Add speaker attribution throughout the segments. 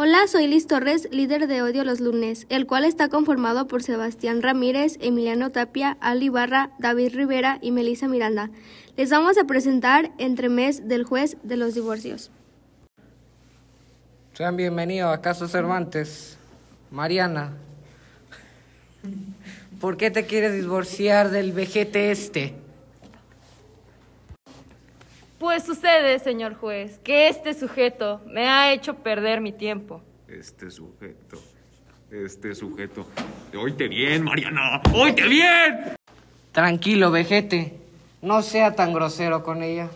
Speaker 1: Hola, soy Liz Torres, líder de Odio los Lunes, el cual está conformado por Sebastián Ramírez, Emiliano Tapia, Ali Barra, David Rivera y Melissa Miranda. Les vamos a presentar Entremés del Juez de los Divorcios.
Speaker 2: Sean bienvenidos a Caso Cervantes. Mariana, ¿por qué te quieres divorciar del vejete este?
Speaker 3: Pues sucede, señor juez, que este sujeto me ha hecho perder mi tiempo.
Speaker 4: Este sujeto, este sujeto. Oíte bien, Mariana, oíte bien.
Speaker 2: Tranquilo, vejete. No sea tan grosero con ella.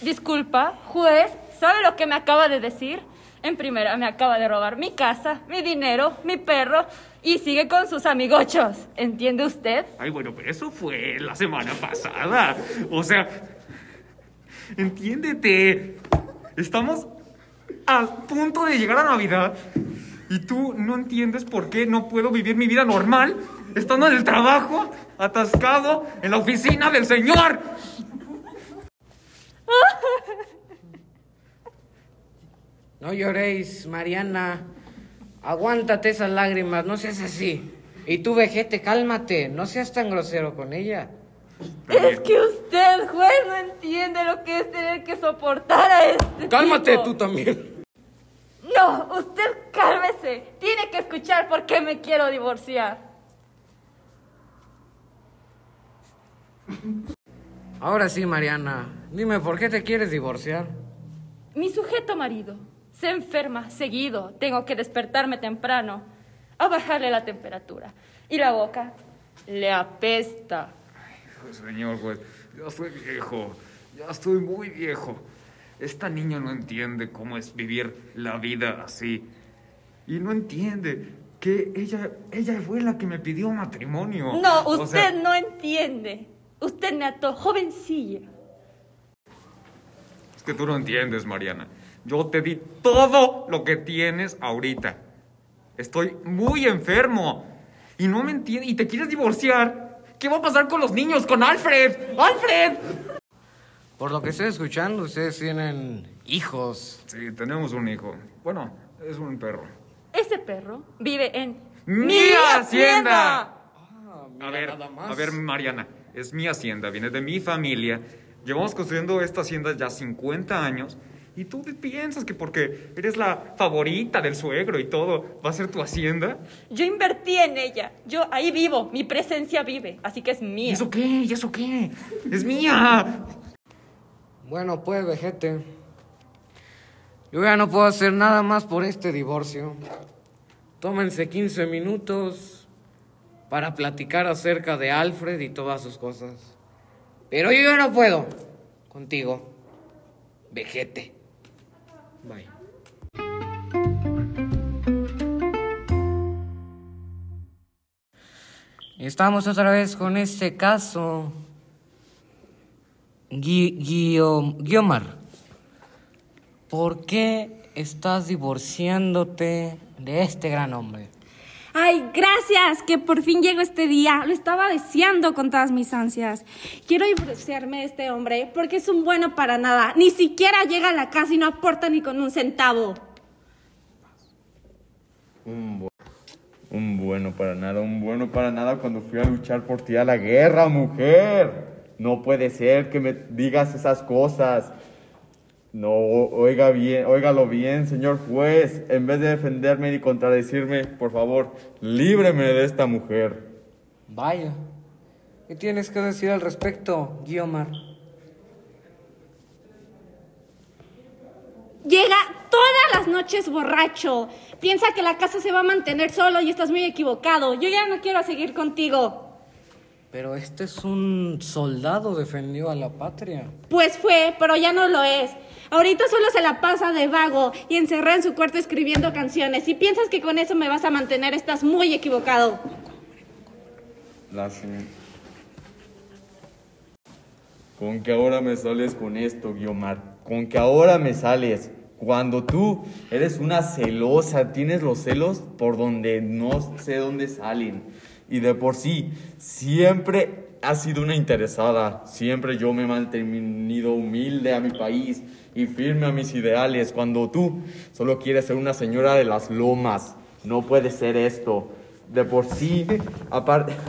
Speaker 3: Disculpa, juez, ¿sabe lo que me acaba de decir? En primera, me acaba de robar mi casa, mi dinero, mi perro y sigue con sus amigochos. ¿Entiende usted?
Speaker 4: Ay, bueno, pero eso fue la semana pasada. O sea, entiéndete. Estamos a punto de llegar a Navidad y tú no entiendes por qué no puedo vivir mi vida normal estando en el trabajo, atascado en la oficina del señor.
Speaker 2: No lloréis, Mariana. Aguántate esas lágrimas, no seas así. Y tú, vejete, cálmate, no seas tan grosero con ella.
Speaker 3: Es que usted, juez, no entiende lo que es tener que soportar a este
Speaker 2: Cálmate
Speaker 3: tipo.
Speaker 2: tú también.
Speaker 3: No, usted cálmese. Tiene que escuchar por qué me quiero divorciar.
Speaker 2: Ahora sí, Mariana, dime por qué te quieres divorciar.
Speaker 3: Mi sujeto marido se enferma seguido. Tengo que despertarme temprano a bajarle la temperatura. Y la boca le apesta.
Speaker 4: Señor juez, ya estoy viejo, ya estoy muy viejo. Esta niña no entiende cómo es vivir la vida así. Y no entiende que ella, ella fue la que me pidió matrimonio.
Speaker 3: No,
Speaker 4: O
Speaker 3: usted
Speaker 4: sea,
Speaker 3: no entiende. Usted me ató jovencilla.
Speaker 4: Es que tú no entiendes, Mariana. Yo te di todo lo que tienes ahorita. Estoy muy enfermo. Y no me entiendes. Y te quieres divorciar. ¿Qué va a pasar con los niños? ¡Con Alfred! ¡Alfred!
Speaker 2: Por lo que estoy escuchando, ustedes tienen hijos.
Speaker 4: Sí, tenemos un hijo. Bueno, es un perro.
Speaker 3: Ese perro vive en
Speaker 4: ¡Mi hacienda!
Speaker 2: Ah,
Speaker 4: A ver, a ver, Mariana, es mi hacienda, viene de mi familia. Llevamos construyendo esta hacienda ya 50 años. Y tú piensas que porque eres la favorita del suegro y todo, va a ser tu hacienda.
Speaker 3: Yo invertí en ella. Yo ahí vivo. Mi presencia vive. Así que es
Speaker 4: ¿Y
Speaker 3: mía.
Speaker 4: eso qué? ¿Y eso qué? ¡Es mía!
Speaker 2: Bueno, pues, vejete. Yo ya no puedo hacer nada más por este divorcio. Tómense 15 minutos para platicar acerca de Alfred y todas sus cosas. Pero yo ya no puedo. Contigo. Vejete. Estamos otra vez con este caso. Gui- Guio- Guiomar, ¿por qué estás divorciándote de este gran hombre?
Speaker 5: Ay, gracias, que por fin llegó este día. Lo estaba deseando con todas mis ansias. Quiero divorciarme de este hombre porque es un bueno para nada. Ni siquiera llega a la casa y no aporta ni con un centavo.
Speaker 6: Un, bu- un bueno para nada, un bueno para nada cuando fui a luchar por ti a la guerra, mujer. No puede ser que me digas esas cosas. No, oiga bien, óigalo bien, señor juez. En vez de defenderme y contradecirme, por favor, líbreme de esta mujer.
Speaker 2: Vaya. ¿Qué tienes que decir al respecto, Guiomar?
Speaker 5: Llega todas las noches borracho. Piensa que la casa se va a mantener solo y estás muy equivocado. Yo ya no quiero seguir contigo.
Speaker 2: Pero este es un soldado defendió a la patria.
Speaker 5: Pues fue, pero ya no lo es. Ahorita solo se la pasa de vago y encerrada en su cuarto escribiendo canciones. Si piensas que con eso me vas a mantener, estás muy equivocado.
Speaker 6: Señora- Con que ahora me sales con esto, Guiomar. Con que ahora me sales. Cuando tú eres una celosa, tienes los celos por donde no sé dónde salen. Y de por sí, siempre has sido una interesada. Siempre yo me he mantenido humilde a mi país y firme a mis ideales. Cuando tú solo quieres ser una señora de las lomas, no puede ser esto. De por sí, aparte...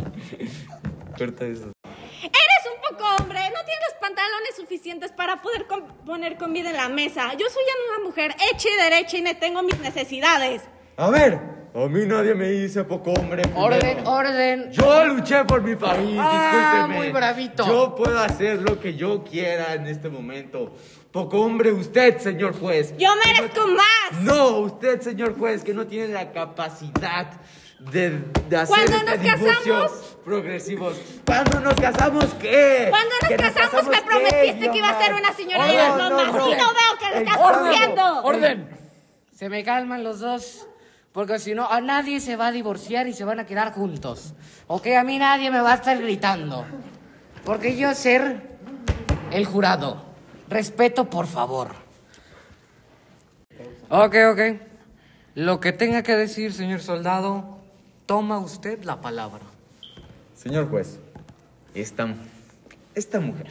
Speaker 6: Eso.
Speaker 5: Eres un poco hombre, no tienes los pantalones suficientes para poder com- poner comida en la mesa. Yo soy una mujer hecha y derecha y me tengo mis necesidades.
Speaker 6: A ver, a mí nadie me dice poco hombre. primero.
Speaker 2: Orden, orden.
Speaker 6: Yo luché por mi país,
Speaker 2: Ah,
Speaker 6: discúlpeme.
Speaker 2: muy bravito.
Speaker 6: Yo puedo hacer lo que yo quiera en este momento. Poco hombre usted, señor juez.
Speaker 5: Yo merezco más.
Speaker 6: No, usted, señor juez, que no tiene la capacidad de, de hacer
Speaker 5: Cuando
Speaker 6: este
Speaker 5: nos casamos-
Speaker 6: progresivos. ¿Cuándo nos casamos qué?
Speaker 5: Cuando nos
Speaker 6: ¿Que
Speaker 5: casamos me
Speaker 6: qué,
Speaker 5: prometiste que iba a ser una señora de las
Speaker 6: No, no,
Speaker 5: y no veo que lo estás
Speaker 6: Orden.
Speaker 2: Orden. Se me calman los dos. Porque si no, a nadie se va a divorciar y se van a quedar juntos. Ok, a mí nadie me va a estar gritando. Porque yo ser el jurado. Respeto, por favor. Ok, ok. Lo que tenga que decir, señor soldado, toma usted la palabra.
Speaker 6: Señor juez, esta, esta mujer,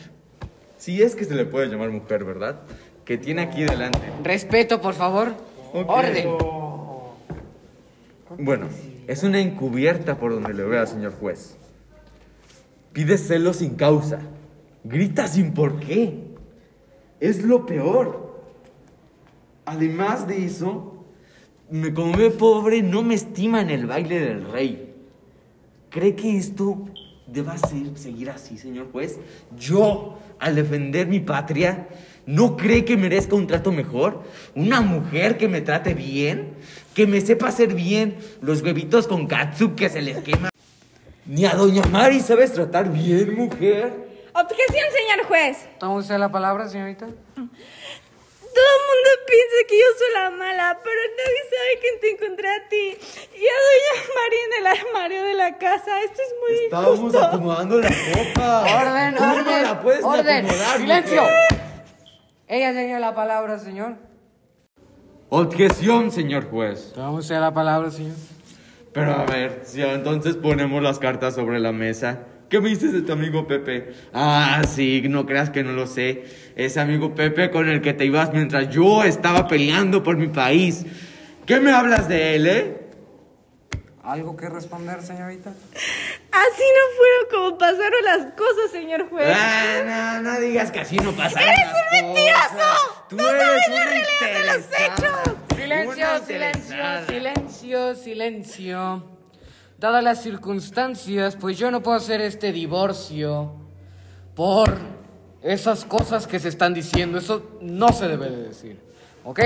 Speaker 6: si es que se le puede llamar mujer, ¿verdad? Que tiene aquí delante.
Speaker 2: Respeto, por favor. Orden.
Speaker 6: Bueno, es una encubierta por donde le vea, señor juez. Pide celos sin causa. Grita sin por qué. Es lo peor. Además de eso, me, como pobre, no me estima en el baile del rey. ¿Cree que esto deba seguir así, señor juez? Yo, al defender mi patria, ¿no cree que merezca un trato mejor? ¿Una mujer que me trate bien? ¿Que me sepa hacer bien los huevitos con katsup que se les quema? Ni a doña Mari sabes tratar bien, mujer.
Speaker 5: Objeción, señor juez.
Speaker 2: ¿Toma usted la palabra, señorita?
Speaker 5: Todo el mundo piensa que yo soy la mala, pero nadie sabe que te encontré a ti y a Doña María en el armario de la casa. Esto es muy
Speaker 6: Estábamos
Speaker 5: injusto.
Speaker 6: acomodando la ropa.
Speaker 2: Orden,
Speaker 6: ¿Cómo no
Speaker 2: orden.
Speaker 6: la puedes
Speaker 2: orden.
Speaker 6: acomodar,
Speaker 2: Silencio.
Speaker 6: mujer?
Speaker 2: Ella tenía la palabra, señor.
Speaker 6: Objeción, señor juez.
Speaker 2: Toma usted la palabra, señor.
Speaker 6: Pero a ver, si entonces ponemos las cartas sobre la mesa. ¿Qué me dices de tu amigo Pepe? Ah, sí, no creas que no lo sé. Ese amigo Pepe con el que te ibas mientras yo estaba peleando por mi país. ¿Qué me hablas de él, eh?
Speaker 2: ¿Algo que responder, señorita?
Speaker 5: Así no fueron como pasaron las cosas, señor juez.
Speaker 6: Ah, no, no digas que así no pasa.
Speaker 5: ¡Eres un mentiroso!
Speaker 6: Tú
Speaker 5: ¡No
Speaker 6: eres
Speaker 5: sabes la realidad de los hechos!
Speaker 2: Silencio,
Speaker 6: Una
Speaker 2: silencio, silencio, silencio. Dadas las circunstancias, pues yo no puedo hacer este divorcio por esas cosas que se están diciendo. Eso no se debe de decir. ¿Ok?